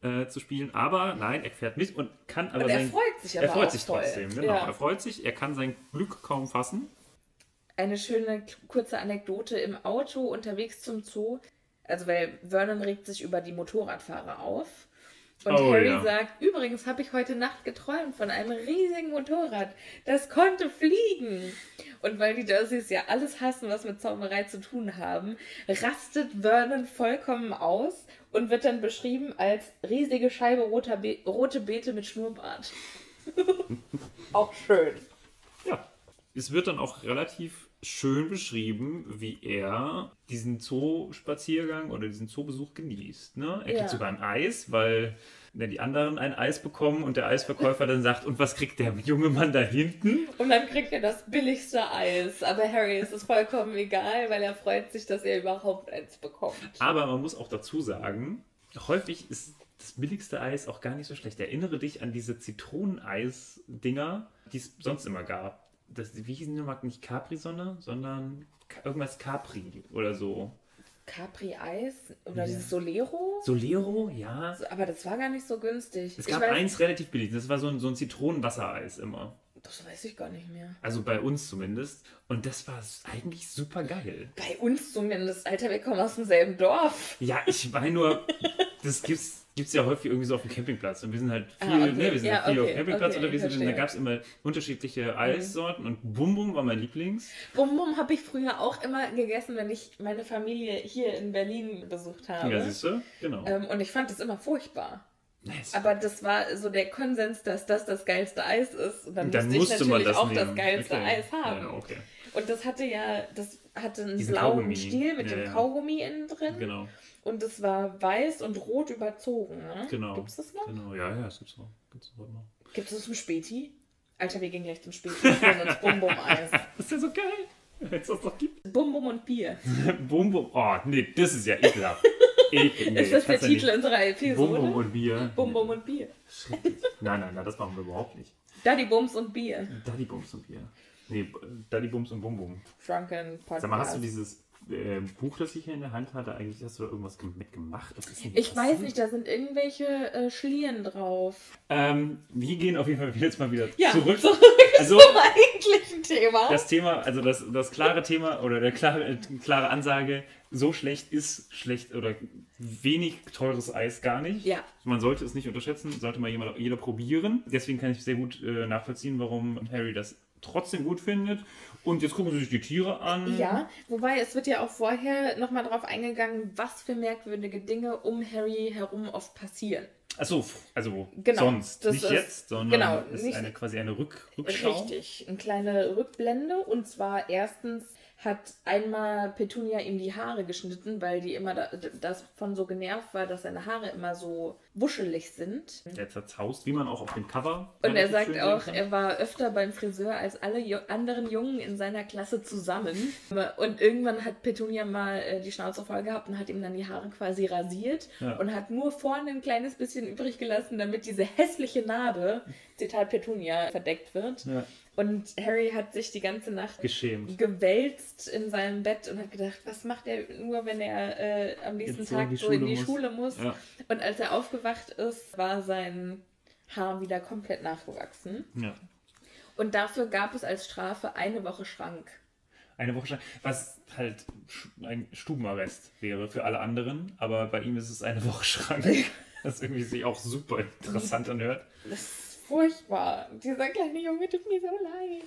äh, zu spielen. Aber nein, er fährt mit und kann aber Und er sein freut sich aber Er freut sich voll. trotzdem, genau. Ja. Er freut sich, er kann sein Glück kaum fassen. Eine schöne kurze Anekdote im Auto unterwegs zum Zoo. Also, weil Vernon regt sich über die Motorradfahrer auf. Und Oh, Harry ja. sagt, übrigens habe ich heute Nacht geträumt von einem riesigen Motorrad. Das konnte fliegen. Und weil die Dursleys ja alles hassen, was mit Zauberei zu tun haben, rastet Vernon vollkommen aus und wird dann beschrieben als riesige Scheibe roter Be rote Beete mit Schnurrbart. Auch schön. Ja. Es wird dann auch relativ schön beschrieben, wie er diesen Zoo-Spaziergang oder diesen Zoobesuch genießt. Ne? Er Ja. kriegt sogar ein Eis, weil wenn die anderen ein Eis bekommen und der Eisverkäufer dann sagt, und was kriegt der junge Mann da hinten? Und dann kriegt er das billigste Eis. Aber Harry ist es vollkommen egal, weil er freut sich, dass er überhaupt eins bekommt. Aber man muss auch dazu sagen, häufig ist das billigste Eis auch gar nicht so schlecht. Erinnere dich an diese Zitroneneis-Dinger, die es sonst immer gab. Das, wie hießen die nochmal? Nicht Capri-Sonne, sondern irgendwas Capri oder so. Capri-Eis oder Ja. dieses Solero? Solero, ja. Aber das war gar nicht so günstig. Es gab weiß- eins relativ billig. Das war so ein, so ein Zitronenwassereis immer. Das weiß ich gar nicht mehr. Also bei uns zumindest. Und das war eigentlich super geil. Bei uns zumindest. Alter, wir kommen aus demselben Dorf. Ja, ich meine nur, das gibt's, gibt's ja häufig irgendwie so auf dem Campingplatz. Und wir sind halt viel, Ah, okay. ne, wir sind Ja, viel auf okay, dem Campingplatz okay, unterwegs und da. Mhm. gab es immer unterschiedliche Eissorten und Bum Bum war mein Lieblings. Bum Bum habe ich früher auch immer gegessen, wenn ich meine Familie hier in Berlin besucht habe. Ja, siehst du? Genau. ähm, und ich fand das immer furchtbar. Nice. Aber das war so der Konsens, dass das das geilste Eis ist. Und dann, Dann musste ich musste man natürlich das auch nehmen. das geilste. Eis haben. Ja, okay. Und das hatte ja, das hatte einen Diesen blauen Kaugummi. Stiel mit Ja, dem. Kaugummi innen drin. Genau, Und es war weiß und rot überzogen. Ne? genau. Gibt's das noch? Genau, ja, ja, das gibt's noch. Gibt's noch. Gibt es das zum Späti? Alter, wir gehen gleich zum Späti. Das ist ja so geil, wenn es das noch gibt. Bum Bum und Bier. Bum Bum, oh, nee, das ist ja ekelhaft. Ekel, nee, ist das der Titel nicht. unserer Episode? Bum Bum und Bier. Bum Bum und Bier. Schrecklich. Nein, nein, nein, das machen wir überhaupt nicht. Daddy Bums und Bier. Daddy Bums und Bier. Nee, Daddy Bums und Bum Bum. Drunken Podcast. Sag mal, hast du dieses äh, Buch, das ich hier in der Hand hatte, eigentlich hast du da irgendwas gem- mitgemacht? Ich weiß nicht, da sind irgendwelche äh, Schlieren drauf. Ähm, wir gehen auf jeden Fall jetzt mal wieder Ja, zurück. zurück Also zum eigentlichen Thema. das Thema, also das, das klare Thema oder der klare, äh, klare Ansage, so schlecht ist schlecht oder wenig teures Eis gar nicht. Ja. Man sollte es nicht unterschätzen, sollte mal jemand, jeder probieren. Deswegen kann ich sehr gut äh, nachvollziehen, warum Harry das trotzdem gut findet. Und jetzt gucken sie sich die Tiere an. Ja, wobei es wird ja auch vorher nochmal drauf eingegangen, was für merkwürdige Dinge um Harry herum oft passieren. Achso, also Genau, sonst. das Nicht ist- jetzt, sondern genau, ist eine, quasi eine Rück, Rückschau. Richtig, eine kleine Rückblende. Und zwar erstens hat einmal Petunia ihm die Haare geschnitten, weil die immer da, davon so genervt war, dass seine Haare immer so wuschelig sind. Der zerzaust, wie man auch auf dem Cover. Und er sagt auch, er war öfter beim Friseur als alle anderen Jungen in seiner Klasse zusammen. Und irgendwann hat Petunia mal äh, die Schnauze voll gehabt und hat ihm dann die Haare quasi rasiert Ja. und hat nur vorne ein kleines bisschen übrig gelassen, damit diese hässliche Narbe, Zitat Petunia, verdeckt wird. Ja. Und Harry hat sich die ganze Nacht Geschämt. gewälzt in seinem Bett und hat gedacht, was macht er nur, wenn er äh, am nächsten Jetzt so Tag in die so in Schule die muss. Schule muss. Ja. Und als er aufgewacht ist, war sein Haar wieder komplett nachgewachsen. ja. Und dafür gab es als Strafe eine Woche Schrank. Eine Woche Schrank, was halt ein Stubenarrest wäre für alle anderen, aber bei ihm ist es eine Woche Schrank. Das irgendwie sich auch super interessant anhört. Das furchtbar. Dieser kleine Junge tut mir so leid.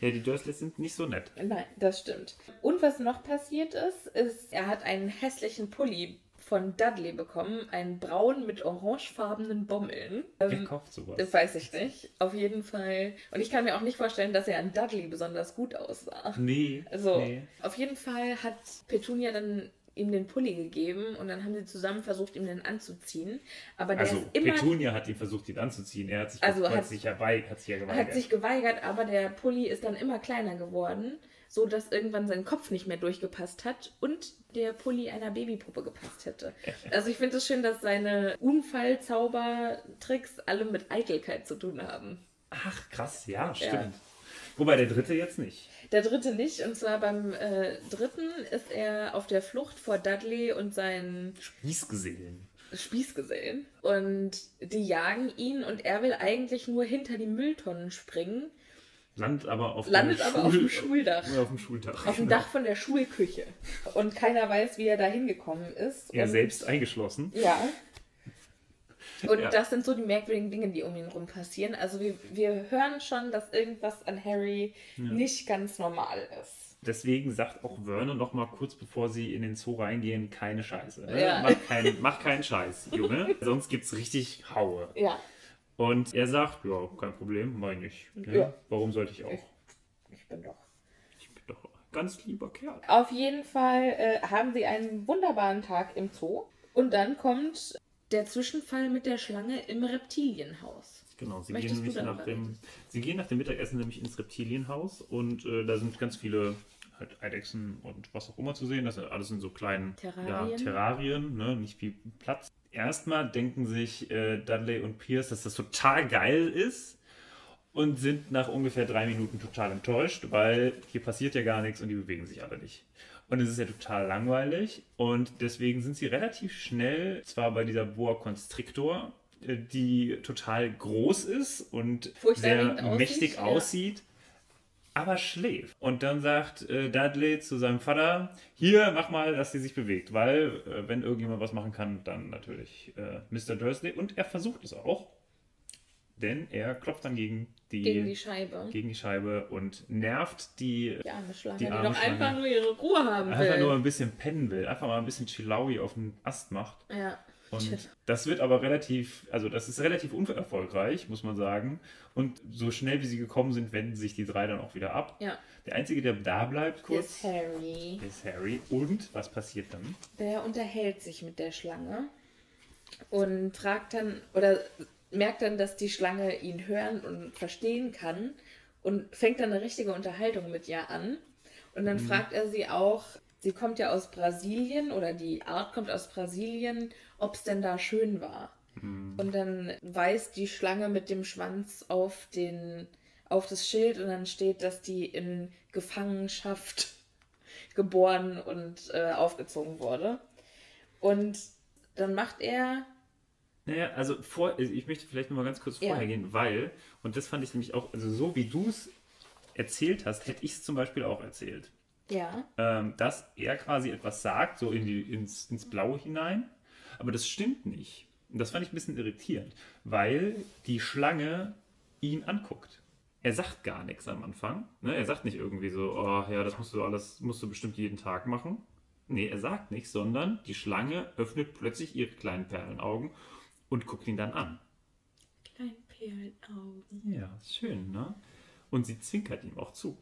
Ja, die Dursleys sind nicht so nett. Nein, das stimmt. Und was noch passiert ist, ist, er hat einen hässlichen Pulli von Dudley bekommen. Einen braun mit orangefarbenen Bommeln. Wer Ähm, kauft sowas? Das weiß ich nicht. Auf jeden Fall. Und ich kann mir auch nicht vorstellen, dass er an Dudley besonders gut aussah. Nee. Also, nee. auf jeden Fall hat Petunia dann ihm den Pulli gegeben und dann haben sie zusammen versucht, ihm den anzuziehen. Aber der Also, ist immer Petunia hat ihn versucht, ihn anzuziehen. Er hat sich, Also hat hat- sich, ja, wei- hat sich ja hat geweigert. sich geweigert, aber der Pulli ist dann immer kleiner geworden, so dass irgendwann sein Kopf nicht mehr durchgepasst hat und der Pulli einer Babypuppe gepasst hätte. Also ich finde es schön, dass seine Unfallzaubertricks alle mit Eitelkeit zu tun haben. Ach, krass, ja, stimmt. Ja. Wobei der dritte jetzt nicht. Der dritte nicht, und zwar beim äh, dritten ist er auf der Flucht vor Dudley und seinen Spießgesellen. Spießgesellen. Und die jagen ihn und er will eigentlich nur hinter die Mülltonnen springen, Landet aber auf landet dem aber auf dem Schuldach. Auf dem Schuldach. Auf dem. Dach von der Schulküche. Und keiner weiß, wie er da hingekommen ist. Er und, selbst eingeschlossen. Ja. Und Ja. das sind so die merkwürdigen Dinge, die um ihn rum passieren. Also wir, wir hören schon, dass irgendwas an Harry nicht ganz normal ist. Deswegen sagt auch Vernon noch mal kurz bevor sie in den Zoo reingehen, keine Scheiße. Ne? Ja. Mach, kein, mach keinen Scheiß, Junge. Sonst gibt's richtig Haue. Ja. Und er sagt, ja, kein Problem, meine ich. Ne? Ja. Warum sollte ich auch? Ich bin doch. Ich bin doch ein ganz lieber Kerl. Auf jeden Fall äh, haben sie einen wunderbaren Tag im Zoo. Und dann kommt der Zwischenfall mit der Schlange im Reptilienhaus. Genau, sie Möchtest gehen, nämlich nach dem, sie gehen nach dem Mittagessen nämlich ins Reptilienhaus und äh, da sind ganz viele halt Eidechsen und was auch immer zu sehen. Das sind alles in so kleinen Terrarien. Ja, Terrarien ne? nicht viel Platz. Erstmal denken sich äh, Dudley und Pierce, dass das total geil ist und sind nach ungefähr drei Minuten total enttäuscht, weil hier passiert ja gar nichts und die bewegen sich alle nicht. Und es ist ja total langweilig und deswegen sind sie relativ schnell zwar bei dieser Boa Constrictor, äh, die total groß ist und sehr Furchterregend aussieht, mächtig ja. aussieht, aber schläft. Und dann sagt äh, Dudley zu seinem Vater, hier, mach mal, dass sie sich bewegt, weil äh, wenn irgendjemand was machen kann, dann natürlich äh, Mr. Dursley. Und er versucht es auch, denn er klopft dann gegen die, Gegen die Scheibe. gegen die Scheibe und nervt die, Die arme Schlange, Die die, arme doch Schlange. einfach nur ihre Ruhe haben will. einfach nur ein bisschen pennen will, einfach mal ein bisschen Chilawi auf den Ast macht. ja. Und das wird aber relativ, also das ist relativ unerfolgreich, muss man sagen. Und so schnell wie sie gekommen sind, wenden sich die drei dann auch wieder ab. Ja. Der Einzige, der da bleibt kurz, ist Harry. ist Harry. Und was passiert dann? Der unterhält sich mit der Schlange und fragt dann oder merkt dann, dass die Schlange ihn hören und verstehen kann und fängt dann eine richtige Unterhaltung mit ihr an. Und dann fragt er sie auch, sie kommt ja aus Brasilien oder die Art kommt aus Brasilien, ob es denn da schön war. Und dann weist die Schlange mit dem Schwanz auf den auf das Schild und dann steht, dass die in Gefangenschaft geboren und äh, aufgezogen wurde. Und dann macht er, Naja, also vor, ich möchte vielleicht noch mal ganz kurz Ja. vorher gehen, weil, und das fand ich nämlich auch, also so wie du es erzählt hast, hätte ich es zum Beispiel auch erzählt. Ja. ähm, dass er quasi etwas sagt, so in die, ins, ins Blaue hinein. Aber das stimmt nicht. Und das fand ich ein bisschen irritierend, weil die Schlange ihn anguckt. Er sagt gar nichts am Anfang. Ne? Er sagt nicht irgendwie so, oh ja, das musst du alles, musst du bestimmt jeden Tag machen. Nee, er sagt nichts, sondern die Schlange öffnet plötzlich ihre kleinen Perlenaugen und guckt ihn dann an. Klein Perlenaugen. Ja, schön, ne? Und sie zwinkert ihm auch zu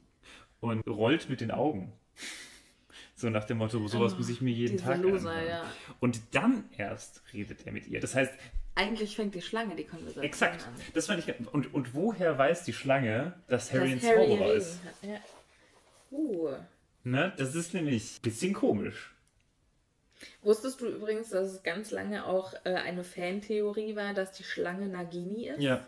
und rollt mit den Augen. So nach dem Motto, sowas Oh, muss ich mir jeden Tag Loser, anhören. ja. Und dann erst redet er mit ihr. Das heißt, Eigentlich fängt die Schlange die Konversation exakt, an. das fand ich und und woher weiß die Schlange, dass Harry ein Dass Harry Zauberer ist? hat, Ja. Uh. Ne? Das ist nämlich ein bisschen komisch. Wusstest du übrigens, dass es ganz lange auch äh, eine Fantheorie war, dass die Schlange Nagini ist? Ja.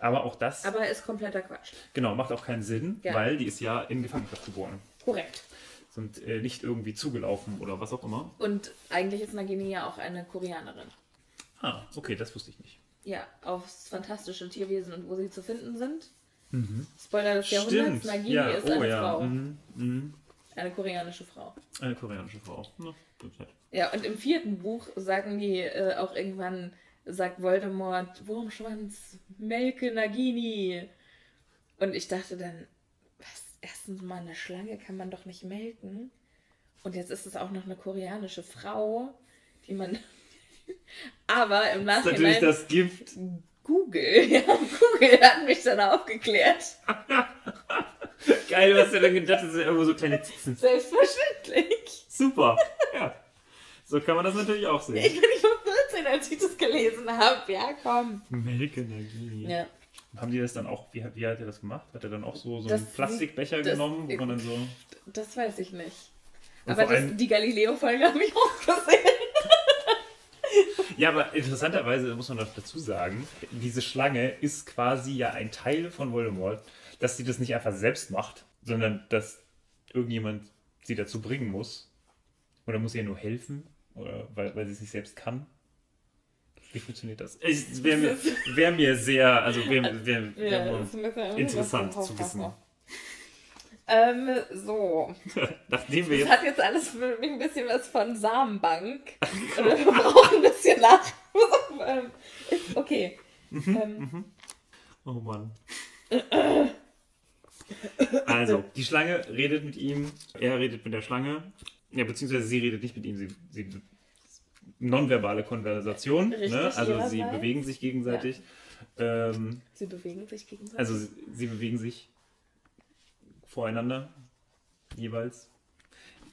Aber auch das, Aber ist kompletter Quatsch. genau, macht auch keinen Sinn, Ja. weil die ist ja in Gefangenschaft geboren. Korrekt. Sind äh, nicht irgendwie zugelaufen oder was auch immer. Und eigentlich ist Nagini ja auch eine Koreanerin. Ah, okay, das wusste ich nicht. Ja, aufs fantastische Tierwesen und wo sie zu finden sind. Spoiler des Jahrhunderts, Nagini ja, ist oh eine ja. Frau. Mhm. Mhm. Eine koreanische Frau. Eine koreanische Frau. Nett. Ja, und im vierten Buch sagen die äh, auch irgendwann, sagt Voldemort, Wurmschwanz, Melke Nagini. Und ich dachte dann, was, erstens mal eine Schlange kann man doch nicht melken. Und jetzt ist es auch noch eine koreanische Frau, die man... Aber im Das ist natürlich Nachhinein... das Gift. Google, ja, Google hat mich dann aufgeklärt. Geil, du hast ja dann gedacht, das sind irgendwo so kleine Zitzen. Selbstverständlich. Super. Ja. So kann man das natürlich auch Ich sehen. bin nicht mal 14, als ich das gelesen habe. Ja, komm. Melke Nagini. Ja. Haben die das dann auch, wie, wie hat er das gemacht? Hat er dann auch so, so Das einen Plastikbecher das- genommen, wo man dann so. Das weiß ich nicht. Und Aber das, die Galileo-Folge habe ich auch gesehen. Ja, aber interessanterweise muss man noch dazu sagen, diese Schlange ist quasi ja ein Teil von Voldemort, dass sie das nicht einfach selbst macht, sondern dass irgendjemand sie dazu bringen muss. Oder muss ihr nur helfen, oder weil, weil sie es nicht selbst kann. Wie funktioniert das? Es wäre mir, wär mir sehr, also wäre wär, wär Ja, das interessant das zu wissen. Ähm, so. Nachdem wir Das jetzt. hat jetzt alles für mich ein bisschen was von Samenbank. Oder wir brauchen ein bisschen nach. Ähm, okay. Mhm, Ähm, Oh Mann. Also, die Schlange redet mit ihm, er redet mit der Schlange. Ja, beziehungsweise sie redet nicht mit ihm, sie, sie nonverbale Konversation. Richtig, ne? Also sie bewegen sich gegenseitig. Ähm, sie bewegen sich gegenseitig. also sie, sie bewegen sich voreinander jeweils.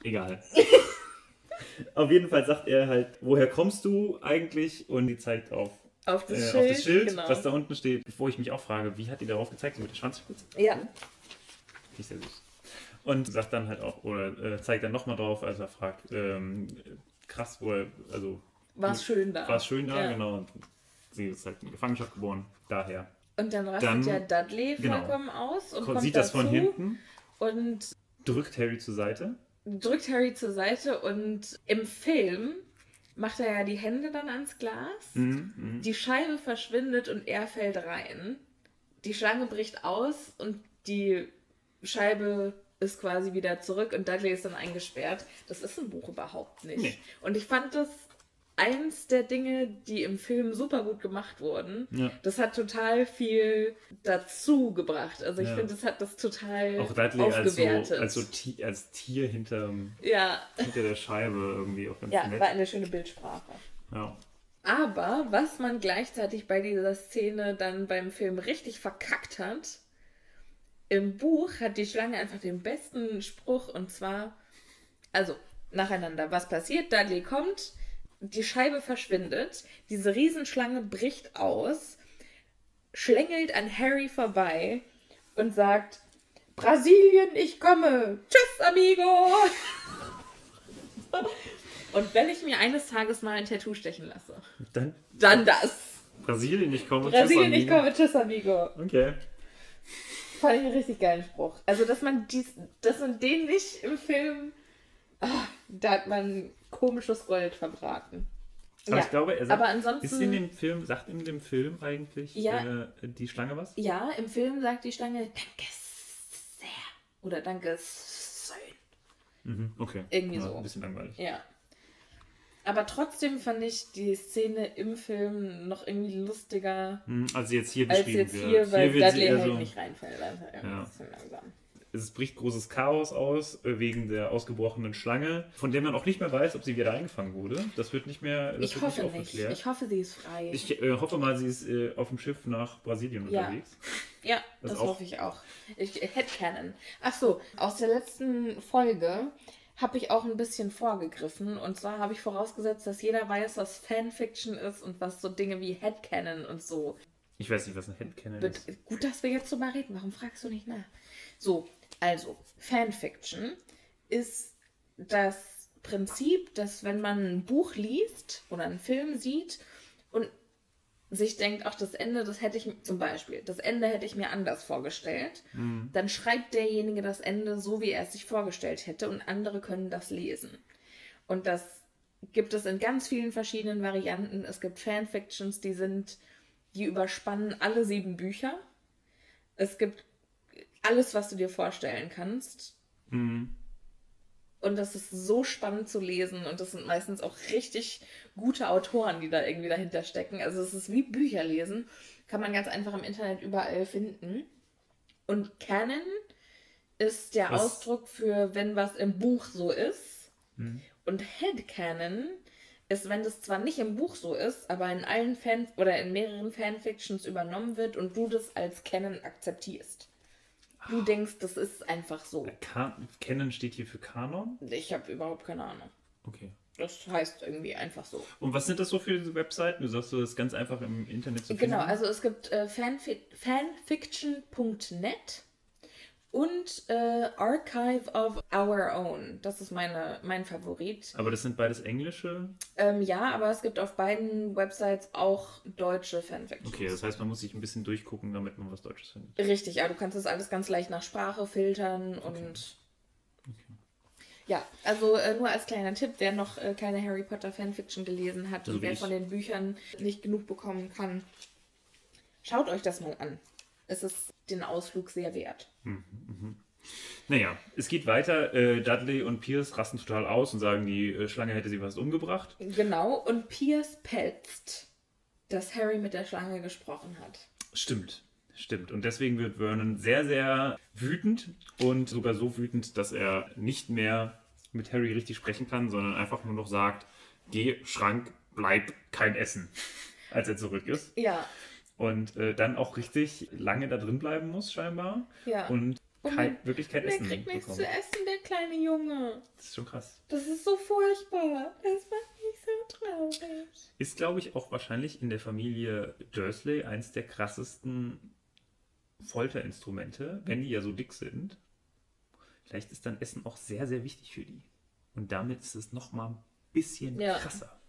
Egal. Auf jeden Fall sagt er halt, woher kommst du eigentlich? Und die zeigt auf, auf das äh, Schild. auf das Schild, genau. was da unten steht. Bevor ich mich auch frage, wie hat die darauf gezeigt? Mit der Schwanzspitze? Ja, Finde ich sehr süß. Und sagt dann halt auch, oder äh, zeigt dann nochmal drauf, als er fragt, ähm, krass, wo er, also war es schön da. war es schön da, Ja. genau. Und sie ist halt in Gefangenschaft geboren, daher. Und dann rastet ja Dudley genau. vollkommen aus und Ko- kommt Sieht das von hinten, und drückt Harry zur Seite. drückt Harry zur Seite und im Film macht er ja die Hände dann ans Glas. Mhm, mhm. Die Scheibe verschwindet und er fällt rein. Die Schlange bricht aus und die Scheibe ist quasi wieder zurück und Dudley ist dann eingesperrt. Das ist im Buch überhaupt nicht. Nee. Und ich fand das eins der Dinge, die im Film super gut gemacht wurden. Ja. Das hat total viel dazu gebracht. Also ich Ja. finde, das hat das total Auch Dudley als so, aufgewertet. als, so Ti- als Tier hinterm, ja, hinter der Scheibe irgendwie auch ganz ja, nett. war eine schöne Bildsprache. Ja. Aber was man gleichzeitig bei dieser Szene dann beim Film richtig verkackt hat, im Buch hat die Schlange einfach den besten Spruch und zwar, also nacheinander, was passiert? Dudley kommt, die Scheibe verschwindet, diese Riesenschlange bricht aus, schlängelt an Harry vorbei und sagt, Brasilien, ich komme. Tschüss, amigo. Und wenn ich mir eines Tages mal ein Tattoo stechen lasse, Dann dann das. Brasilien, ich komme. Brasilien, tschüss, ich Amigo. komme, tschüss, amigo. Okay. Fand ich einen richtig geilen Spruch. Also, dass man dies, dass man den nicht im Film, ah, da hat man komisches Gold verbraten. Aber ja. ich glaube, er sagt, aber ansonsten, ist in dem Film, sagt in dem Film eigentlich Ja. äh, die Schlange was? ja, im Film sagt die Schlange, danke sehr. Oder danke schön. Mhm, okay. Irgendwie ja, so. Ein bisschen langweilig. Ja. Aber trotzdem fand ich die Szene im Film noch irgendwie lustiger Hm, Also jetzt hier als beschrieben jetzt wird. hier, weil wird sie Dudley eher halt so- nicht reinfällt. Also Ja. ein bisschen langsam. Es bricht großes Chaos aus äh, wegen der ausgebrochenen Schlange, von der man auch nicht mehr weiß, ob sie wieder eingefangen wurde. Das wird nicht mehr. Das Ich hoffe nicht. aufgeklärt. Ich hoffe, sie ist frei. Ich äh, hoffe mal, sie ist äh, auf dem Schiff nach Brasilien Ja. unterwegs. ja, Das das, hoffe ich auch. Ich, Headcanon. Ach so, aus der letzten Folge habe ich auch ein bisschen vorgegriffen. Und zwar habe ich vorausgesetzt, dass jeder weiß, was Fanfiction ist und was so Dinge wie Headcanon und so Ich weiß nicht, was ein Headcanon ist. gut, dass wir jetzt drüber reden. Warum fragst du nicht nach? So, also, Fanfiction ist das Prinzip, dass wenn man ein Buch liest oder einen Film sieht und sich denkt, ach, das Ende, das hätte ich, zum Beispiel, das Ende hätte ich mir anders vorgestellt, dann schreibt derjenige das Ende so, wie er es sich vorgestellt hätte und andere können das lesen. Und das gibt es in ganz vielen verschiedenen Varianten. Es gibt Fanfictions, die sind, die überspannen alle sieben Bücher. Es gibt alles, was du dir vorstellen kannst. Mhm. Und das ist so spannend zu lesen und das sind meistens auch richtig gute Autoren, die da irgendwie dahinter stecken. Also es ist wie Bücher lesen, kann man ganz einfach im Internet überall finden. Und Canon ist der Was- Ausdruck für, wenn was im Buch so ist. Mhm. Und Headcanon ist, wenn das zwar nicht im Buch so ist, aber in allen Fan oder in mehreren Fanfictions übernommen wird und du das als Canon akzeptierst. Du denkst, das ist einfach so. Kan Canon steht hier für Kanon? Ich habe überhaupt keine Ahnung. Okay. Das heißt irgendwie einfach so. Und was sind das so für diese Webseiten? Du sagst, du das ist ganz einfach im Internet zu finden. Genau, also es gibt äh, Fanfi fanfiction.net und äh, Archive of Our Own. Das ist meine, mein Favorit. Aber das sind beides englische. Ähm, ja, aber es gibt auf beiden Websites auch deutsche Fanfictions. Okay, das heißt, man muss sich ein bisschen durchgucken, damit man was Deutsches findet. Richtig, aber du kannst das alles ganz leicht nach Sprache filtern und. Ja, also äh, nur als kleiner Tipp, wer noch äh, keine Harry Potter Fanfiction gelesen hat So und wer ich. von den Büchern nicht genug bekommen kann, schaut euch das mal an. Es ist den Ausflug sehr wert. Naja, es geht weiter. Äh, Dudley und Pierce rasten total aus und sagen, die äh, Schlange hätte sie fast umgebracht. Genau, und Piers pelzt, dass Harry mit der Schlange gesprochen hat. Stimmt, stimmt. Und deswegen wird Vernon sehr, sehr wütend und sogar so wütend, dass er nicht mehr mit Harry richtig sprechen kann, sondern einfach nur noch sagt, geh, Schrank, bleib, kein Essen, als er zurück ist. Ja, Und äh, dann auch richtig lange da drin bleiben muss, scheinbar. Ja. Und Und kein, wirklich kein der Essen kriegt nichts zu essen, der kleine Junge. Das ist schon krass. Das ist so furchtbar. Das macht mich so traurig. Ist, glaube ich, auch wahrscheinlich in der Familie Dursley eins der krassesten Folterinstrumente, wenn die ja so dick sind. Vielleicht ist dann Essen auch sehr, sehr wichtig für die. Und damit ist es nochmal ein bisschen Ja. krasser.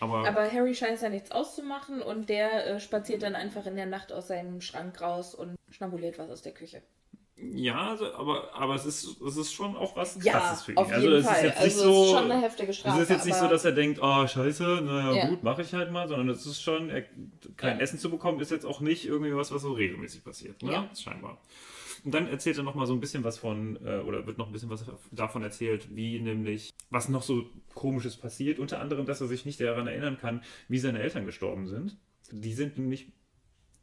Aber, Aber Harry scheint es ja nichts auszumachen und der äh, spaziert dann einfach in der Nacht aus seinem Schrank raus und schnabuliert was aus der Küche. ja, also, aber, aber es, ist, es ist schon auch was Ja, krasses für ihn. auf also jeden es Fall. ist jetzt nicht Also so. es ist schon eine heftige Strafe, Es ist jetzt nicht so, dass er denkt, oh scheiße, naja Ja. gut, mache ich halt mal, sondern es ist schon, er, kein Ja. Essen zu bekommen, ist jetzt auch nicht irgendwie was, was so regelmäßig passiert. Ne? Ja. Scheinbar. Und dann erzählt er noch mal so ein bisschen was von, äh, oder wird noch ein bisschen was davon erzählt, wie nämlich, was noch so komisches passiert. Unter anderem, dass er sich nicht daran erinnern kann, wie seine Eltern gestorben sind. Die sind nämlich,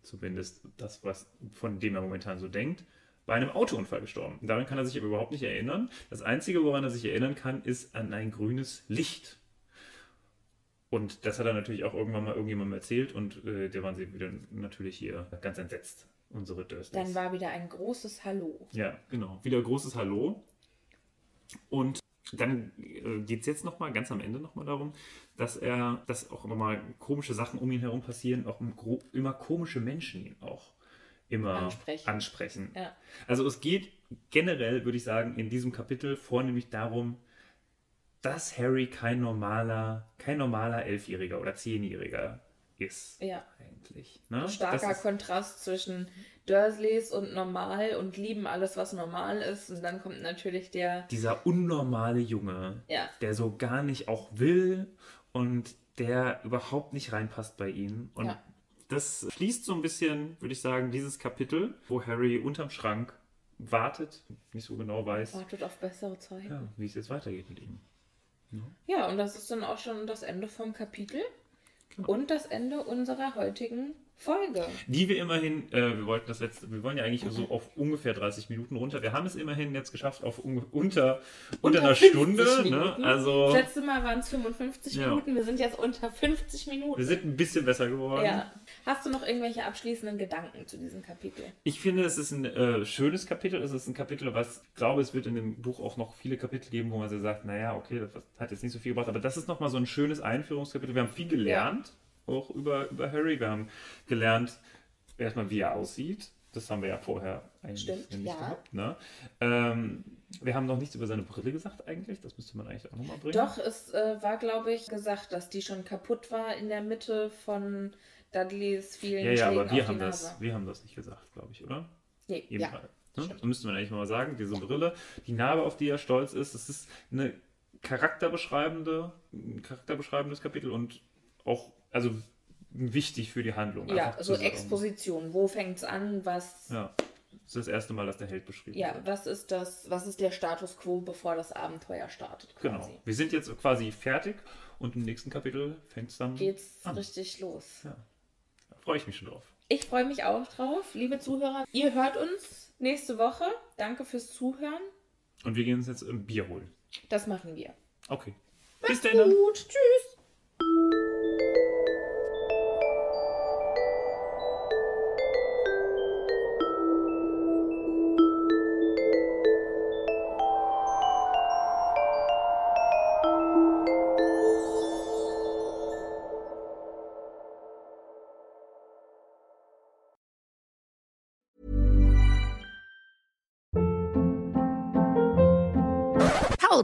zumindest das, was von dem er momentan so denkt, bei einem Autounfall gestorben. Daran kann er sich aber überhaupt nicht erinnern. Das Einzige, woran er sich erinnern kann, ist an ein grünes Licht. Und das hat er natürlich auch irgendwann mal irgendjemandem erzählt und äh, der waren sie wieder natürlich hier ganz entsetzt, unsere Dursleys. Dann war wieder ein großes Hallo. Ja, genau. Wieder großes Hallo. Und dann äh, geht es jetzt nochmal, ganz am Ende nochmal darum, dass er, dass auch nochmal komische Sachen um ihn herum passieren, auch immer komische Menschen ihn auch immer Ansprechen. ansprechen. Ja. Also es geht generell, würde ich sagen, in diesem Kapitel vornehmlich darum, dass Harry kein normaler, kein normaler Elfjähriger oder Zehnjähriger ist. Ja. Eigentlich. Ne? Starker ist- Kontrast zwischen Dursleys und normal und lieben alles, was normal ist. Und dann kommt natürlich der. dieser unnormale Junge, Ja. der so gar nicht auch will und der überhaupt nicht reinpasst bei ihm. Und Ja. das schließt so ein bisschen, würde ich sagen, dieses Kapitel, wo Harry unterm Schrank wartet, nicht so genau weiß, Wartet auf bessere Zeiten. ja, wie es jetzt weitergeht mit ihm. Ja, und das ist dann auch schon das Ende vom Kapitel Genau. und das Ende unserer heutigen Folge. Die wir immerhin, äh, wir wollten das letzte, wir wollen ja eigentlich so auf ungefähr 30 Minuten runter. Wir haben es immerhin jetzt geschafft auf unge- unter, unter, einer 50 Stunde. Ne? Also Das letzte Mal waren es 55 Ja. Minuten, wir sind jetzt unter 50 Minuten. wir sind ein bisschen besser geworden. ja. Hast du noch irgendwelche abschließenden Gedanken zu diesem Kapitel? Ich finde, es ist ein äh, schönes Kapitel. Es ist ein Kapitel, was, ich glaube, es wird in dem Buch auch noch viele Kapitel geben, wo man so sagt, naja, okay, das hat jetzt nicht so viel gebracht. Aber das ist nochmal so ein schönes Einführungskapitel. Wir haben viel gelernt, auch über, über Harry. Wir haben gelernt, erstmal, wie er aussieht. Das haben wir ja vorher eigentlich Stimmt, nicht ja. gehabt. Ne? Ähm, wir haben noch nichts über seine Brille gesagt eigentlich. Das müsste man eigentlich auch nochmal bringen. Doch, es äh, war, glaube ich, gesagt, dass die schon kaputt war in der Mitte von Dudleys vielen Ja, ja, Schlägen aber wir haben, das, wir haben das nicht gesagt, glaube ich, oder? Nee, Eben ja. halt, ne? Das müsste man eigentlich mal sagen. Diese Brille, die Narbe, auf die er stolz ist, das ist eine charakterbeschreibende, ein charakterbeschreibendes Kapitel und auch, also wichtig für die Handlung. Ja, so sagen. Exposition. Wo fängt es an? Was, ja. Ja, das ist das erste Mal, dass der Held beschrieben wird. was ist das, was ist der Status quo, bevor das Abenteuer startet quasi? Genau. Wir sind jetzt quasi fertig und im nächsten Kapitel fängt es dann Geht's an. richtig los. Ja. Freue ich mich schon drauf. Ich freue mich auch drauf, liebe Zuhörer. Ihr hört uns nächste Woche. Danke fürs Zuhören. Und wir gehen uns jetzt ein Bier holen. Das machen wir. Okay. Bis dann. Gut, tschüss.